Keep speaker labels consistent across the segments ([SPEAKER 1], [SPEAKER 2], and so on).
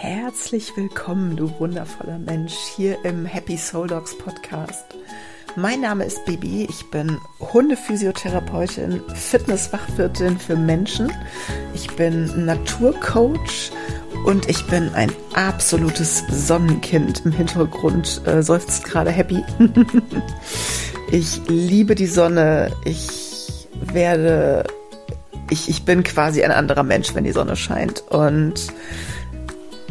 [SPEAKER 1] Herzlich willkommen, du wundervoller Mensch, hier im Happy Soul Dogs Podcast. Mein Name ist Bibi, ich bin Hundephysiotherapeutin, Fitnessfachwirtin für Menschen, ich bin Naturcoach und ich bin ein absolutes Sonnenkind. Im Hintergrund äh, seufzt gerade Happy. ich liebe die Sonne, ich werde, ich, ich bin quasi ein anderer Mensch, wenn die Sonne scheint und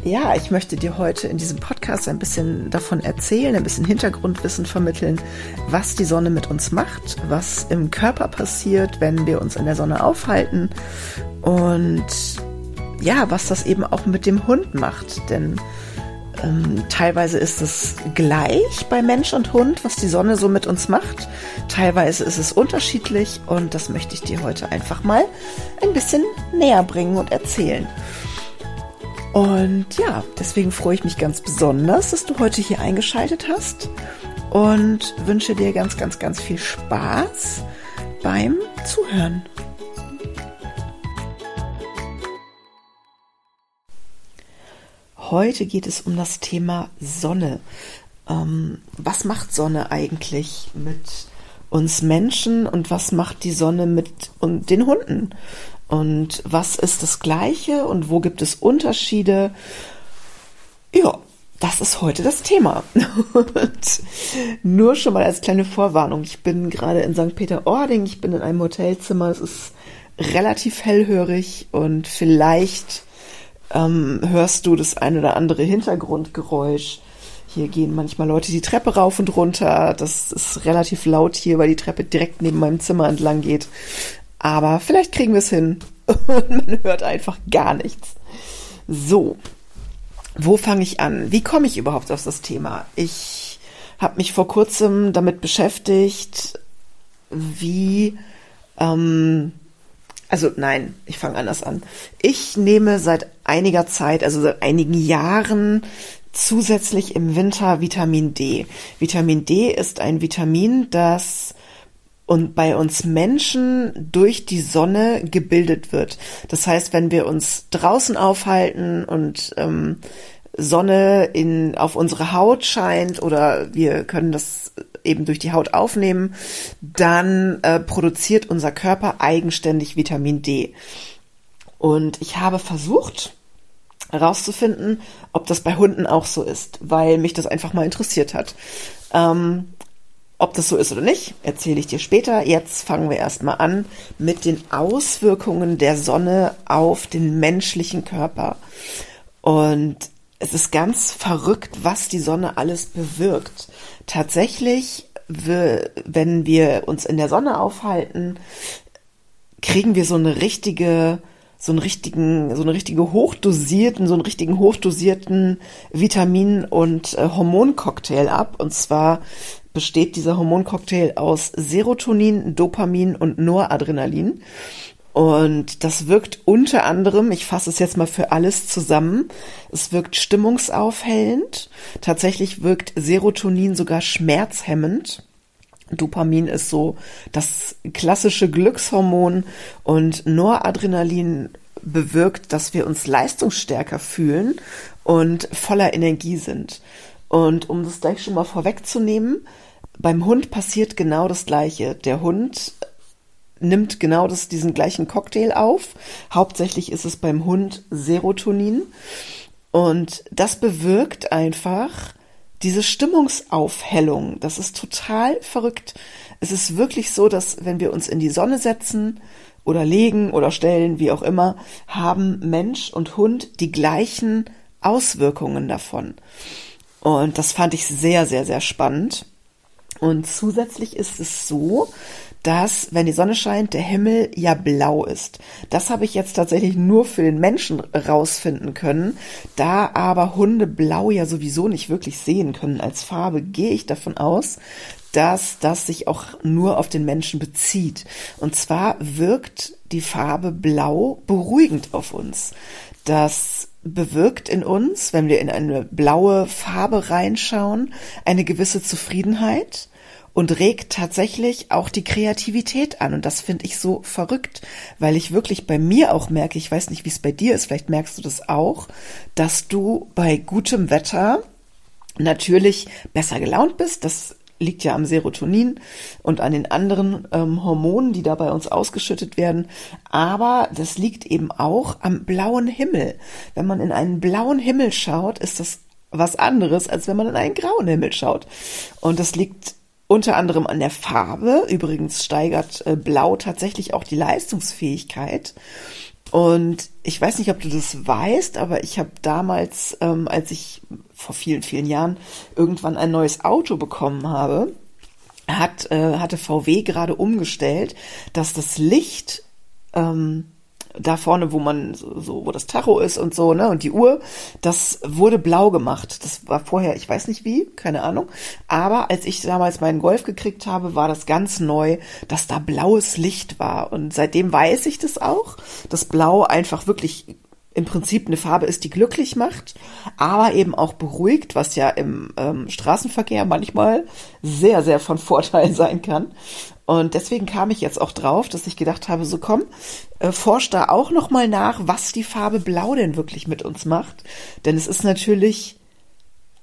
[SPEAKER 1] ja, ich möchte dir heute in diesem Podcast ein bisschen davon erzählen, ein bisschen Hintergrundwissen vermitteln, was die Sonne mit uns macht, was im Körper passiert, wenn wir uns in der Sonne aufhalten und ja, was das eben auch mit dem Hund macht. Denn ähm, teilweise ist es gleich bei Mensch und Hund, was die Sonne so mit uns macht. Teilweise ist es unterschiedlich und das möchte ich dir heute einfach mal ein bisschen näher bringen und erzählen. Und ja, deswegen freue ich mich ganz besonders, dass du heute hier eingeschaltet hast und wünsche dir ganz, ganz, ganz viel Spaß beim Zuhören. Heute geht es um das Thema Sonne. Ähm, was macht Sonne eigentlich mit uns Menschen und was macht die Sonne mit den Hunden? Und was ist das Gleiche und wo gibt es Unterschiede? Ja, das ist heute das Thema. Und nur schon mal als kleine Vorwarnung. Ich bin gerade in St. Peter-Ording. Ich bin in einem Hotelzimmer. Es ist relativ hellhörig und vielleicht ähm, hörst du das ein oder andere Hintergrundgeräusch. Hier gehen manchmal Leute die Treppe rauf und runter. Das ist relativ laut hier, weil die Treppe direkt neben meinem Zimmer entlang geht. Aber vielleicht kriegen wir es hin und man hört einfach gar nichts. So, wo fange ich an? Wie komme ich überhaupt auf das Thema? Ich habe mich vor kurzem damit beschäftigt, wie, ähm, also nein, ich fange anders an. Ich nehme seit einiger Zeit, also seit einigen Jahren, zusätzlich im Winter Vitamin D. Vitamin D ist ein Vitamin, das und bei uns Menschen durch die Sonne gebildet wird. Das heißt, wenn wir uns draußen aufhalten und ähm, Sonne in, auf unsere Haut scheint oder wir können das eben durch die Haut aufnehmen, dann äh, produziert unser Körper eigenständig Vitamin D. Und ich habe versucht herauszufinden, ob das bei Hunden auch so ist, weil mich das einfach mal interessiert hat. Ähm, ob das so ist oder nicht, erzähle ich dir später. Jetzt fangen wir erstmal an mit den Auswirkungen der Sonne auf den menschlichen Körper. Und es ist ganz verrückt, was die Sonne alles bewirkt. Tatsächlich, wenn wir uns in der Sonne aufhalten, kriegen wir so eine richtige so einen richtigen, so eine richtige hochdosierten, so einen richtigen hochdosierten Vitamin- und äh, Hormoncocktail ab. Und zwar besteht dieser Hormoncocktail aus Serotonin, Dopamin und Noradrenalin. Und das wirkt unter anderem, ich fasse es jetzt mal für alles zusammen, es wirkt stimmungsaufhellend. Tatsächlich wirkt Serotonin sogar schmerzhemmend. Dopamin ist so das klassische Glückshormon und Noradrenalin bewirkt, dass wir uns leistungsstärker fühlen und voller Energie sind. Und um das gleich schon mal vorwegzunehmen, beim Hund passiert genau das Gleiche. Der Hund nimmt genau das, diesen gleichen Cocktail auf. Hauptsächlich ist es beim Hund Serotonin. Und das bewirkt einfach diese Stimmungsaufhellung. Das ist total verrückt. Es ist wirklich so, dass wenn wir uns in die Sonne setzen oder legen oder stellen, wie auch immer, haben Mensch und Hund die gleichen Auswirkungen davon. Und das fand ich sehr, sehr, sehr spannend. Und zusätzlich ist es so, dass, wenn die Sonne scheint, der Himmel ja blau ist. Das habe ich jetzt tatsächlich nur für den Menschen rausfinden können. Da aber Hunde blau ja sowieso nicht wirklich sehen können als Farbe, gehe ich davon aus, dass das sich auch nur auf den Menschen bezieht. Und zwar wirkt die Farbe blau beruhigend auf uns. Das bewirkt in uns, wenn wir in eine blaue Farbe reinschauen, eine gewisse Zufriedenheit und regt tatsächlich auch die Kreativität an. Und das finde ich so verrückt, weil ich wirklich bei mir auch merke, ich weiß nicht, wie es bei dir ist, vielleicht merkst du das auch, dass du bei gutem Wetter natürlich besser gelaunt bist. Das liegt ja am Serotonin und an den anderen ähm, Hormonen, die da bei uns ausgeschüttet werden. Aber das liegt eben auch am blauen Himmel. Wenn man in einen blauen Himmel schaut, ist das was anderes, als wenn man in einen grauen Himmel schaut. Und das liegt unter anderem an der Farbe. Übrigens steigert äh, Blau tatsächlich auch die Leistungsfähigkeit. Und ich weiß nicht, ob du das weißt, aber ich habe damals, ähm, als ich vor vielen, vielen Jahren irgendwann ein neues Auto bekommen habe, hat, äh, hatte VW gerade umgestellt, dass das Licht ähm, da vorne, wo man so, wo das Tacho ist und so, ne, und die Uhr, das wurde blau gemacht. Das war vorher, ich weiß nicht wie, keine Ahnung. Aber als ich damals meinen Golf gekriegt habe, war das ganz neu, dass da blaues Licht war. Und seitdem weiß ich das auch, dass Blau einfach wirklich im Prinzip eine Farbe ist, die glücklich macht, aber eben auch beruhigt, was ja im ähm, Straßenverkehr manchmal sehr, sehr von Vorteil sein kann. Und deswegen kam ich jetzt auch drauf, dass ich gedacht habe, so komm, äh, forsch da auch noch mal nach, was die Farbe Blau denn wirklich mit uns macht, denn es ist natürlich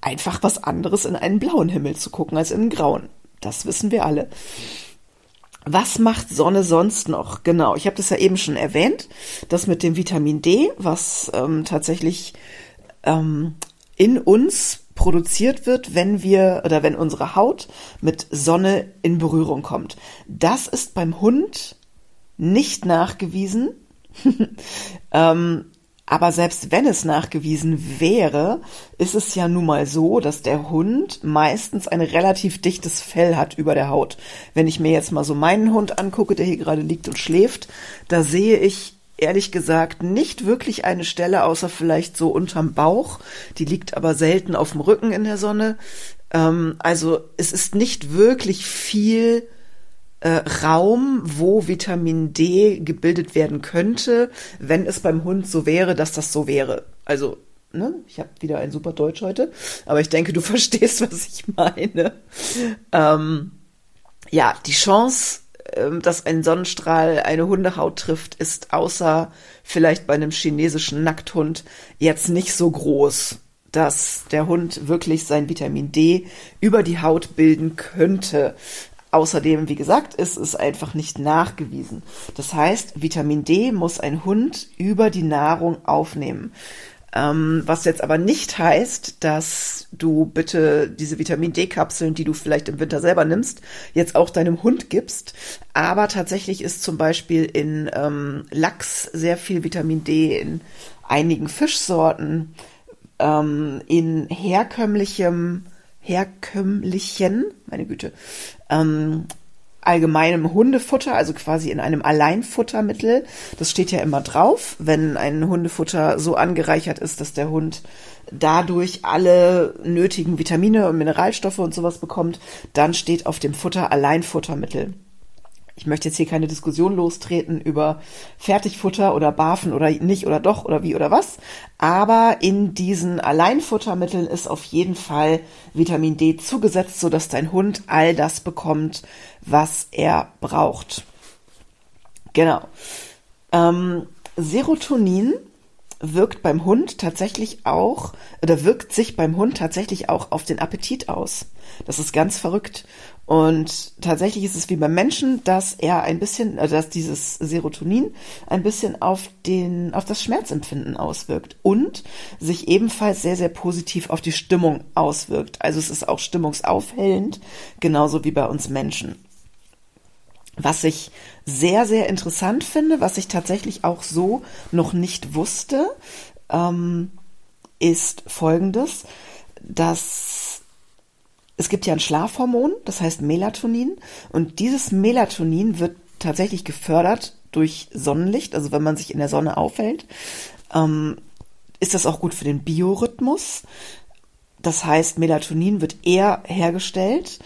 [SPEAKER 1] einfach was anderes, in einen blauen Himmel zu gucken als in einen grauen. Das wissen wir alle. Was macht Sonne sonst noch? Genau, ich habe das ja eben schon erwähnt, das mit dem Vitamin D, was ähm, tatsächlich ähm, in uns produziert wird, wenn wir oder wenn unsere Haut mit Sonne in Berührung kommt. Das ist beim Hund nicht nachgewiesen. ähm, aber selbst wenn es nachgewiesen wäre, ist es ja nun mal so, dass der Hund meistens ein relativ dichtes Fell hat über der Haut. Wenn ich mir jetzt mal so meinen Hund angucke, der hier gerade liegt und schläft, da sehe ich ehrlich gesagt nicht wirklich eine Stelle, außer vielleicht so unterm Bauch. Die liegt aber selten auf dem Rücken in der Sonne. Ähm, also es ist nicht wirklich viel äh, Raum, wo Vitamin D gebildet werden könnte, wenn es beim Hund so wäre, dass das so wäre. Also Ne? Ich habe wieder ein super Deutsch heute, aber ich denke, du verstehst, was ich meine. Ähm, ja, die Chance, dass ein Sonnenstrahl eine Hundehaut trifft, ist außer vielleicht bei einem chinesischen Nackthund jetzt nicht so groß, dass der Hund wirklich sein Vitamin D über die Haut bilden könnte. Außerdem, wie gesagt, ist es einfach nicht nachgewiesen. Das heißt, Vitamin D muss ein Hund über die Nahrung aufnehmen. Ähm, was jetzt aber nicht heißt, dass du bitte diese Vitamin D-Kapseln, die du vielleicht im Winter selber nimmst, jetzt auch deinem Hund gibst. Aber tatsächlich ist zum Beispiel in ähm, Lachs sehr viel Vitamin D, in einigen Fischsorten, ähm, in herkömmlichem, herkömmlichen, meine Güte, ähm, allgemeinem Hundefutter, also quasi in einem Alleinfuttermittel. Das steht ja immer drauf, wenn ein Hundefutter so angereichert ist, dass der Hund dadurch alle nötigen Vitamine und Mineralstoffe und sowas bekommt, dann steht auf dem Futter Alleinfuttermittel ich möchte jetzt hier keine Diskussion lostreten über Fertigfutter oder Barfen oder nicht oder doch oder wie oder was. Aber in diesen Alleinfuttermitteln ist auf jeden Fall Vitamin D zugesetzt, sodass dein Hund all das bekommt, was er braucht. Genau. Ähm, Serotonin wirkt beim Hund tatsächlich auch oder wirkt sich beim Hund tatsächlich auch auf den Appetit aus. Das ist ganz verrückt. Und tatsächlich ist es wie beim Menschen, dass er ein bisschen, also dass dieses Serotonin ein bisschen auf den, auf das Schmerzempfinden auswirkt und sich ebenfalls sehr, sehr positiv auf die Stimmung auswirkt. Also es ist auch stimmungsaufhellend, genauso wie bei uns Menschen. Was ich sehr, sehr interessant finde, was ich tatsächlich auch so noch nicht wusste, ähm, ist folgendes, dass es gibt ja ein Schlafhormon, das heißt Melatonin, und dieses Melatonin wird tatsächlich gefördert durch Sonnenlicht, also wenn man sich in der Sonne aufhält, ähm, ist das auch gut für den Biorhythmus. Das heißt, Melatonin wird eher hergestellt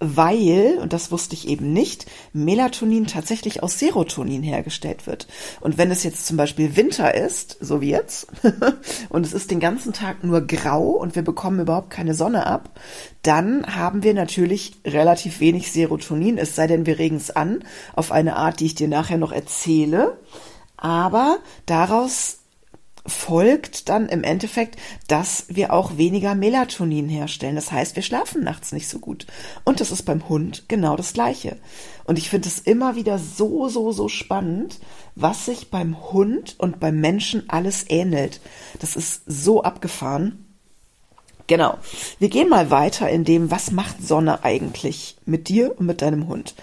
[SPEAKER 1] weil, und das wusste ich eben nicht, Melatonin tatsächlich aus Serotonin hergestellt wird. Und wenn es jetzt zum Beispiel Winter ist, so wie jetzt, und es ist den ganzen Tag nur grau und wir bekommen überhaupt keine Sonne ab, dann haben wir natürlich relativ wenig Serotonin, es sei denn, wir regen es an, auf eine Art, die ich dir nachher noch erzähle. Aber daraus folgt dann im Endeffekt, dass wir auch weniger Melatonin herstellen. Das heißt, wir schlafen nachts nicht so gut. Und das ist beim Hund genau das Gleiche. Und ich finde es immer wieder so, so, so spannend, was sich beim Hund und beim Menschen alles ähnelt. Das ist so abgefahren. Genau. Wir gehen mal weiter in dem, was macht Sonne eigentlich mit dir und mit deinem Hund.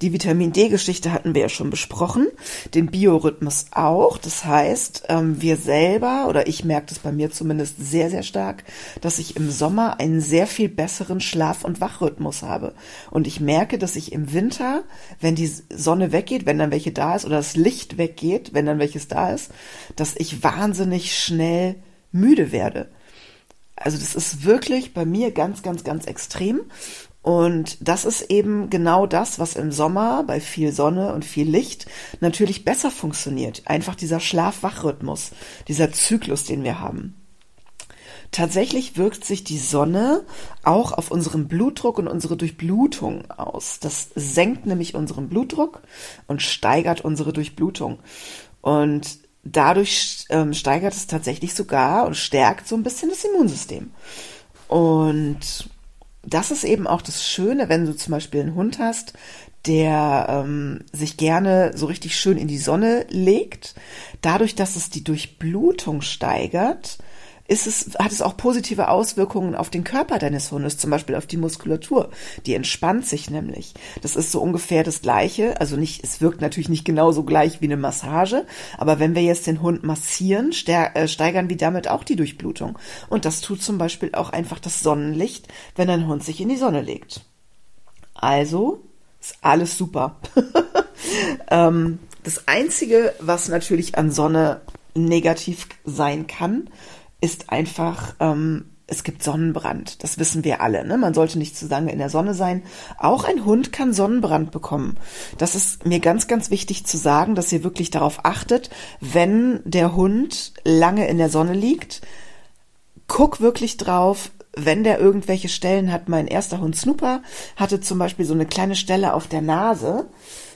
[SPEAKER 1] Die Vitamin D-Geschichte hatten wir ja schon besprochen, den Biorhythmus auch. Das heißt, ähm, wir selber, oder ich merke das bei mir zumindest sehr, sehr stark, dass ich im Sommer einen sehr viel besseren Schlaf- und Wachrhythmus habe. Und ich merke, dass ich im Winter, wenn die Sonne weggeht, wenn dann welche da ist, oder das Licht weggeht, wenn dann welches da ist, dass ich wahnsinnig schnell müde werde. Also das ist wirklich bei mir ganz, ganz, ganz extrem. Und das ist eben genau das, was im Sommer bei viel Sonne und viel Licht natürlich besser funktioniert. Einfach dieser Schlaf-Wach-Rhythmus, dieser Zyklus, den wir haben. Tatsächlich wirkt sich die Sonne auch auf unseren Blutdruck und unsere Durchblutung aus. Das senkt nämlich unseren Blutdruck und steigert unsere Durchblutung. Und dadurch ähm, steigert es tatsächlich sogar und stärkt so ein bisschen das Immunsystem. Und das ist eben auch das Schöne, wenn du zum Beispiel einen Hund hast, der ähm, sich gerne so richtig schön in die Sonne legt. Dadurch, dass es die Durchblutung steigert, ist es, hat es auch positive Auswirkungen auf den Körper deines Hundes, zum Beispiel auf die Muskulatur. Die entspannt sich nämlich. Das ist so ungefähr das Gleiche. Also nicht, es wirkt natürlich nicht genauso gleich wie eine Massage, aber wenn wir jetzt den Hund massieren, äh, steigern wir damit auch die Durchblutung. Und das tut zum Beispiel auch einfach das Sonnenlicht, wenn ein Hund sich in die Sonne legt. Also ist alles super. ähm, das Einzige, was natürlich an Sonne negativ sein kann, ist einfach, ähm, es gibt Sonnenbrand. Das wissen wir alle. Ne? Man sollte nicht zu lange in der Sonne sein. Auch ein Hund kann Sonnenbrand bekommen. Das ist mir ganz, ganz wichtig zu sagen, dass ihr wirklich darauf achtet, wenn der Hund lange in der Sonne liegt. Guck wirklich drauf, wenn der irgendwelche Stellen hat. Mein erster Hund Snooper hatte zum Beispiel so eine kleine Stelle auf der Nase.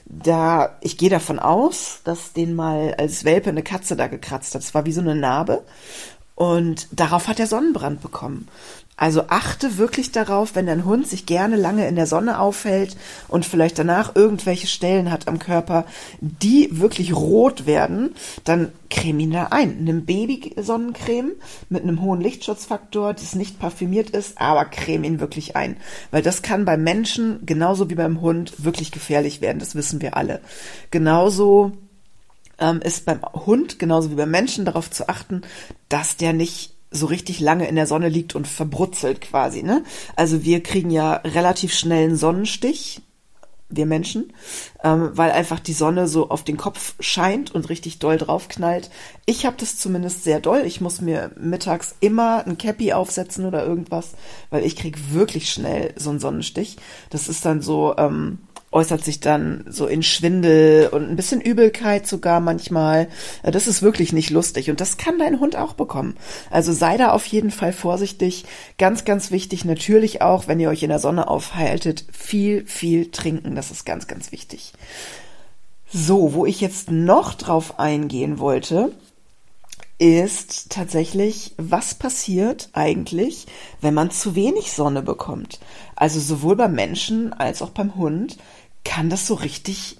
[SPEAKER 1] Da, ich gehe davon aus, dass den mal als Welpe eine Katze da gekratzt hat. Das war wie so eine Narbe. Und darauf hat er Sonnenbrand bekommen. Also achte wirklich darauf, wenn dein Hund sich gerne lange in der Sonne aufhält und vielleicht danach irgendwelche Stellen hat am Körper, die wirklich rot werden, dann creme ihn da ein. Nimm Baby-Sonnencreme mit einem hohen Lichtschutzfaktor, das nicht parfümiert ist, aber creme ihn wirklich ein. Weil das kann beim Menschen genauso wie beim Hund wirklich gefährlich werden. Das wissen wir alle. Genauso ähm, ist beim Hund genauso wie beim Menschen darauf zu achten, dass der nicht so richtig lange in der Sonne liegt und verbrutzelt quasi. Ne? Also wir kriegen ja relativ schnell einen Sonnenstich, wir Menschen, ähm, weil einfach die Sonne so auf den Kopf scheint und richtig doll draufknallt. Ich habe das zumindest sehr doll. Ich muss mir mittags immer ein Cappy aufsetzen oder irgendwas, weil ich krieg wirklich schnell so einen Sonnenstich. Das ist dann so, ähm, äußert sich dann so in Schwindel und ein bisschen Übelkeit sogar manchmal. Äh, das ist wirklich nicht lustig und das kann dein Hund auch bekommen. Also sei da auf jeden Fall vorsichtig. Ganz, ganz wichtig natürlich auch, wenn ihr euch in der Sonne aufhaltet, viel, viel trinken. Das ist ganz, ganz wichtig. So, wo ich jetzt noch drauf eingehen wollte, ist tatsächlich, was passiert eigentlich, wenn man zu wenig Sonne bekommt. Also sowohl beim Menschen als auch beim Hund kann das so richtig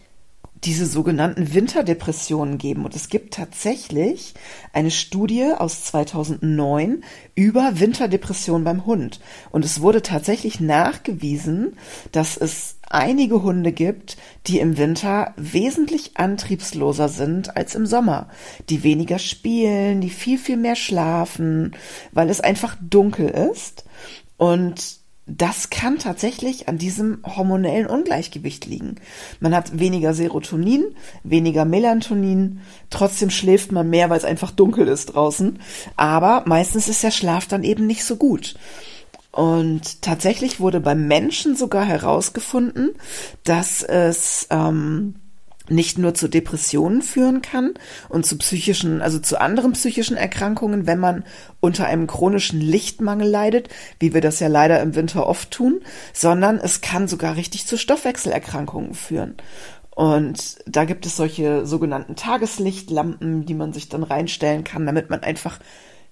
[SPEAKER 1] diese sogenannten Winterdepressionen geben. Und es gibt tatsächlich eine Studie aus 2009 über Winterdepressionen beim Hund. Und es wurde tatsächlich nachgewiesen, dass es einige Hunde gibt, die im Winter wesentlich antriebsloser sind als im Sommer, die weniger spielen, die viel, viel mehr schlafen, weil es einfach dunkel ist. Und das kann tatsächlich an diesem hormonellen Ungleichgewicht liegen. Man hat weniger Serotonin, weniger Melatonin, trotzdem schläft man mehr, weil es einfach dunkel ist draußen. Aber meistens ist der Schlaf dann eben nicht so gut. Und tatsächlich wurde beim Menschen sogar herausgefunden, dass es ähm, nicht nur zu Depressionen führen kann und zu psychischen, also zu anderen psychischen Erkrankungen, wenn man unter einem chronischen Lichtmangel leidet, wie wir das ja leider im Winter oft tun, sondern es kann sogar richtig zu Stoffwechselerkrankungen führen. Und da gibt es solche sogenannten Tageslichtlampen, die man sich dann reinstellen kann, damit man einfach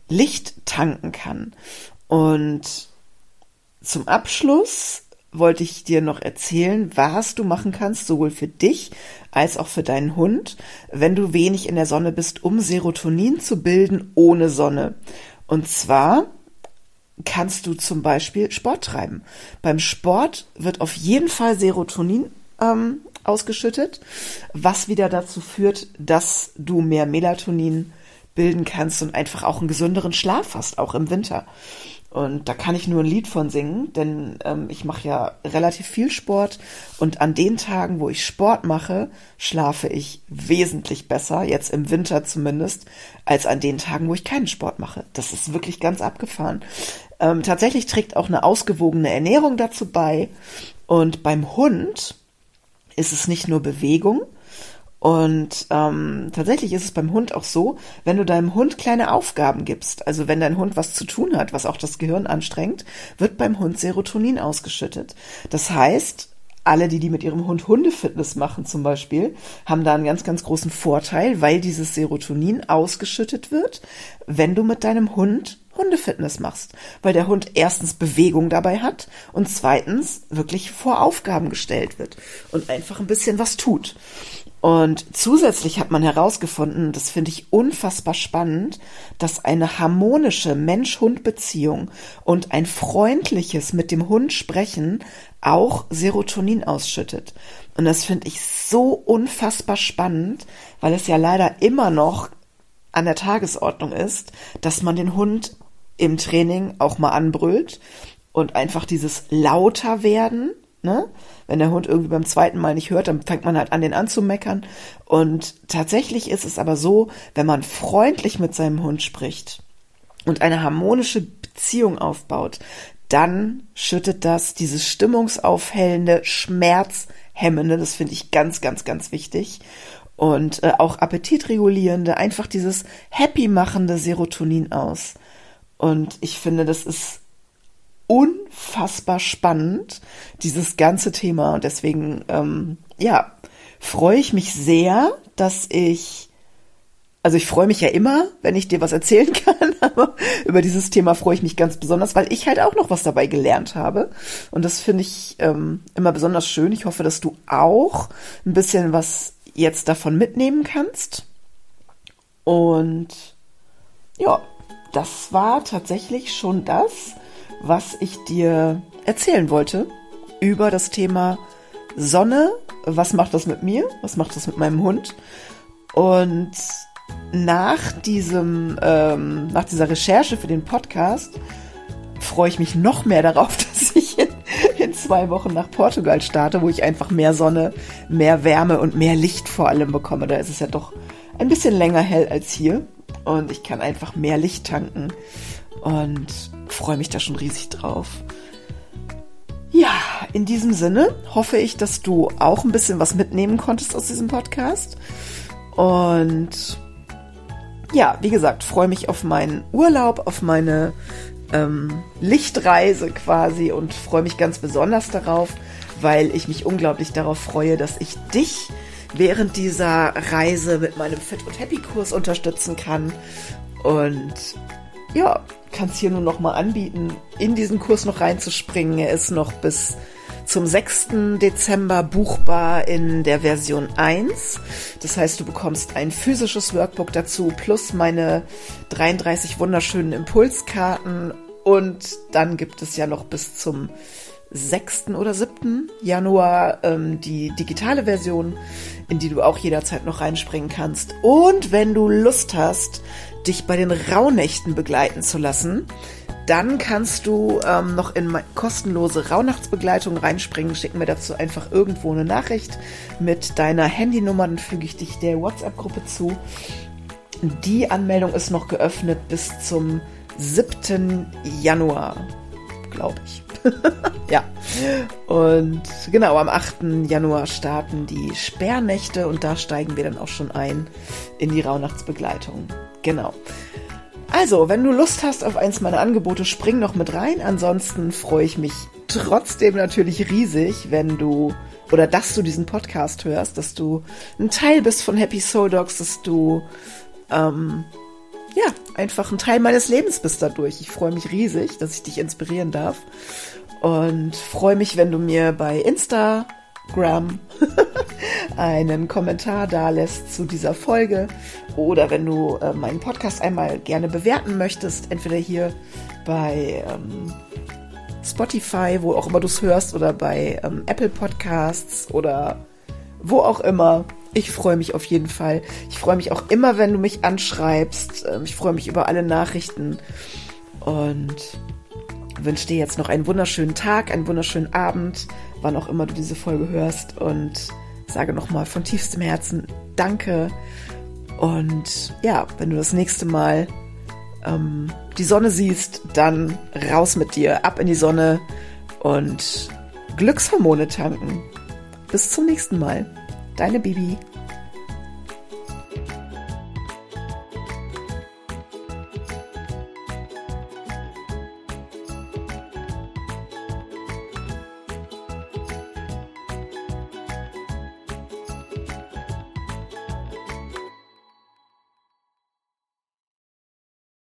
[SPEAKER 1] Licht tanken kann. Und zum Abschluss wollte ich dir noch erzählen, was du machen kannst, sowohl für dich als auch für deinen Hund, wenn du wenig in der Sonne bist, um Serotonin zu bilden ohne Sonne. Und zwar kannst du zum Beispiel Sport treiben. Beim Sport wird auf jeden Fall Serotonin ähm, ausgeschüttet, was wieder dazu führt, dass du mehr Melatonin bilden kannst und einfach auch einen gesünderen Schlaf hast, auch im Winter. Und da kann ich nur ein Lied von singen, denn ähm, ich mache ja relativ viel Sport und an den Tagen, wo ich Sport mache, schlafe ich wesentlich besser, jetzt im Winter zumindest, als an den Tagen, wo ich keinen Sport mache. Das ist wirklich ganz abgefahren. Ähm, tatsächlich trägt auch eine ausgewogene Ernährung dazu bei. Und beim Hund ist es nicht nur Bewegung, und ähm, tatsächlich ist es beim Hund auch so, wenn du deinem Hund kleine Aufgaben gibst, also wenn dein Hund was zu tun hat, was auch das Gehirn anstrengt, wird beim Hund Serotonin ausgeschüttet. Das heißt, alle, die die mit ihrem Hund Hundefitness machen zum Beispiel, haben da einen ganz, ganz großen Vorteil, weil dieses Serotonin ausgeschüttet wird, wenn du mit deinem Hund Hundefitness machst, weil der Hund erstens Bewegung dabei hat und zweitens wirklich vor Aufgaben gestellt wird und einfach ein bisschen was tut. Und zusätzlich hat man herausgefunden, das finde ich unfassbar spannend, dass eine harmonische Mensch-Hund-Beziehung und ein freundliches mit dem Hund sprechen auch Serotonin ausschüttet. Und das finde ich so unfassbar spannend, weil es ja leider immer noch an der Tagesordnung ist, dass man den Hund im Training auch mal anbrüllt und einfach dieses lauter werden Ne? Wenn der Hund irgendwie beim zweiten Mal nicht hört, dann fängt man halt an, den anzumeckern. Und tatsächlich ist es aber so, wenn man freundlich mit seinem Hund spricht und eine harmonische Beziehung aufbaut, dann schüttet das dieses stimmungsaufhellende, schmerzhemmende, das finde ich ganz, ganz, ganz wichtig. Und äh, auch appetitregulierende, einfach dieses happy machende Serotonin aus. Und ich finde, das ist unfassbar spannend, dieses ganze Thema. Und deswegen, ähm, ja, freue ich mich sehr, dass ich, also ich freue mich ja immer, wenn ich dir was erzählen kann, aber über dieses Thema freue ich mich ganz besonders, weil ich halt auch noch was dabei gelernt habe. Und das finde ich ähm, immer besonders schön. Ich hoffe, dass du auch ein bisschen was jetzt davon mitnehmen kannst. Und ja, das war tatsächlich schon das, was ich dir erzählen wollte über das Thema Sonne. Was macht das mit mir? Was macht das mit meinem Hund? Und nach diesem, ähm, nach dieser Recherche für den Podcast freue ich mich noch mehr darauf, dass ich in, in zwei Wochen nach Portugal starte, wo ich einfach mehr Sonne, mehr Wärme und mehr Licht vor allem bekomme. Da ist es ja doch ein bisschen länger hell als hier und ich kann einfach mehr Licht tanken und freue mich da schon riesig drauf. Ja, in diesem Sinne hoffe ich, dass du auch ein bisschen was mitnehmen konntest aus diesem Podcast. Und ja, wie gesagt, freue mich auf meinen Urlaub, auf meine ähm, Lichtreise quasi und freue mich ganz besonders darauf, weil ich mich unglaublich darauf freue, dass ich dich während dieser Reise mit meinem Fit und Happy Kurs unterstützen kann. Und ja, kann es hier nur noch mal anbieten, in diesen Kurs noch reinzuspringen. Er ist noch bis zum 6. Dezember buchbar in der Version 1. Das heißt, du bekommst ein physisches Workbook dazu plus meine 33 wunderschönen Impulskarten und dann gibt es ja noch bis zum 6. oder 7. Januar ähm, die digitale Version, in die du auch jederzeit noch reinspringen kannst. Und wenn du Lust hast, dich bei den Rauhnächten begleiten zu lassen, dann kannst du ähm, noch in kostenlose Rauhnachtsbegleitung reinspringen. Schick mir dazu einfach irgendwo eine Nachricht mit deiner Handynummer, dann füge ich dich der WhatsApp-Gruppe zu. Die Anmeldung ist noch geöffnet bis zum 7. Januar glaube ich. ja. Und genau, am 8. Januar starten die Sperrnächte und da steigen wir dann auch schon ein in die Rauhnachtsbegleitung. Genau. Also, wenn du Lust hast auf eins meiner Angebote, spring noch mit rein. Ansonsten freue ich mich trotzdem natürlich riesig, wenn du oder dass du diesen Podcast hörst, dass du ein Teil bist von Happy Soul Dogs, dass du ähm, ja einfach ein Teil meines Lebens bist dadurch. Ich freue mich riesig, dass ich dich inspirieren darf und freue mich, wenn du mir bei Instagram einen Kommentar da lässt zu dieser Folge oder wenn du äh, meinen Podcast einmal gerne bewerten möchtest, entweder hier bei ähm, Spotify, wo auch immer du es hörst, oder bei ähm, Apple Podcasts oder wo auch immer. Ich freue mich auf jeden Fall. Ich freue mich auch immer, wenn du mich anschreibst. Ähm, ich freue mich über alle Nachrichten und wünsche dir jetzt noch einen wunderschönen Tag, einen wunderschönen Abend, wann auch immer du diese Folge hörst und sage nochmal von tiefstem Herzen Danke. Und ja, wenn du das nächste Mal ähm, die Sonne siehst, dann raus mit dir, ab in die Sonne und Glückshormone tanken. Bis zum nächsten Mal. Deine Bibi.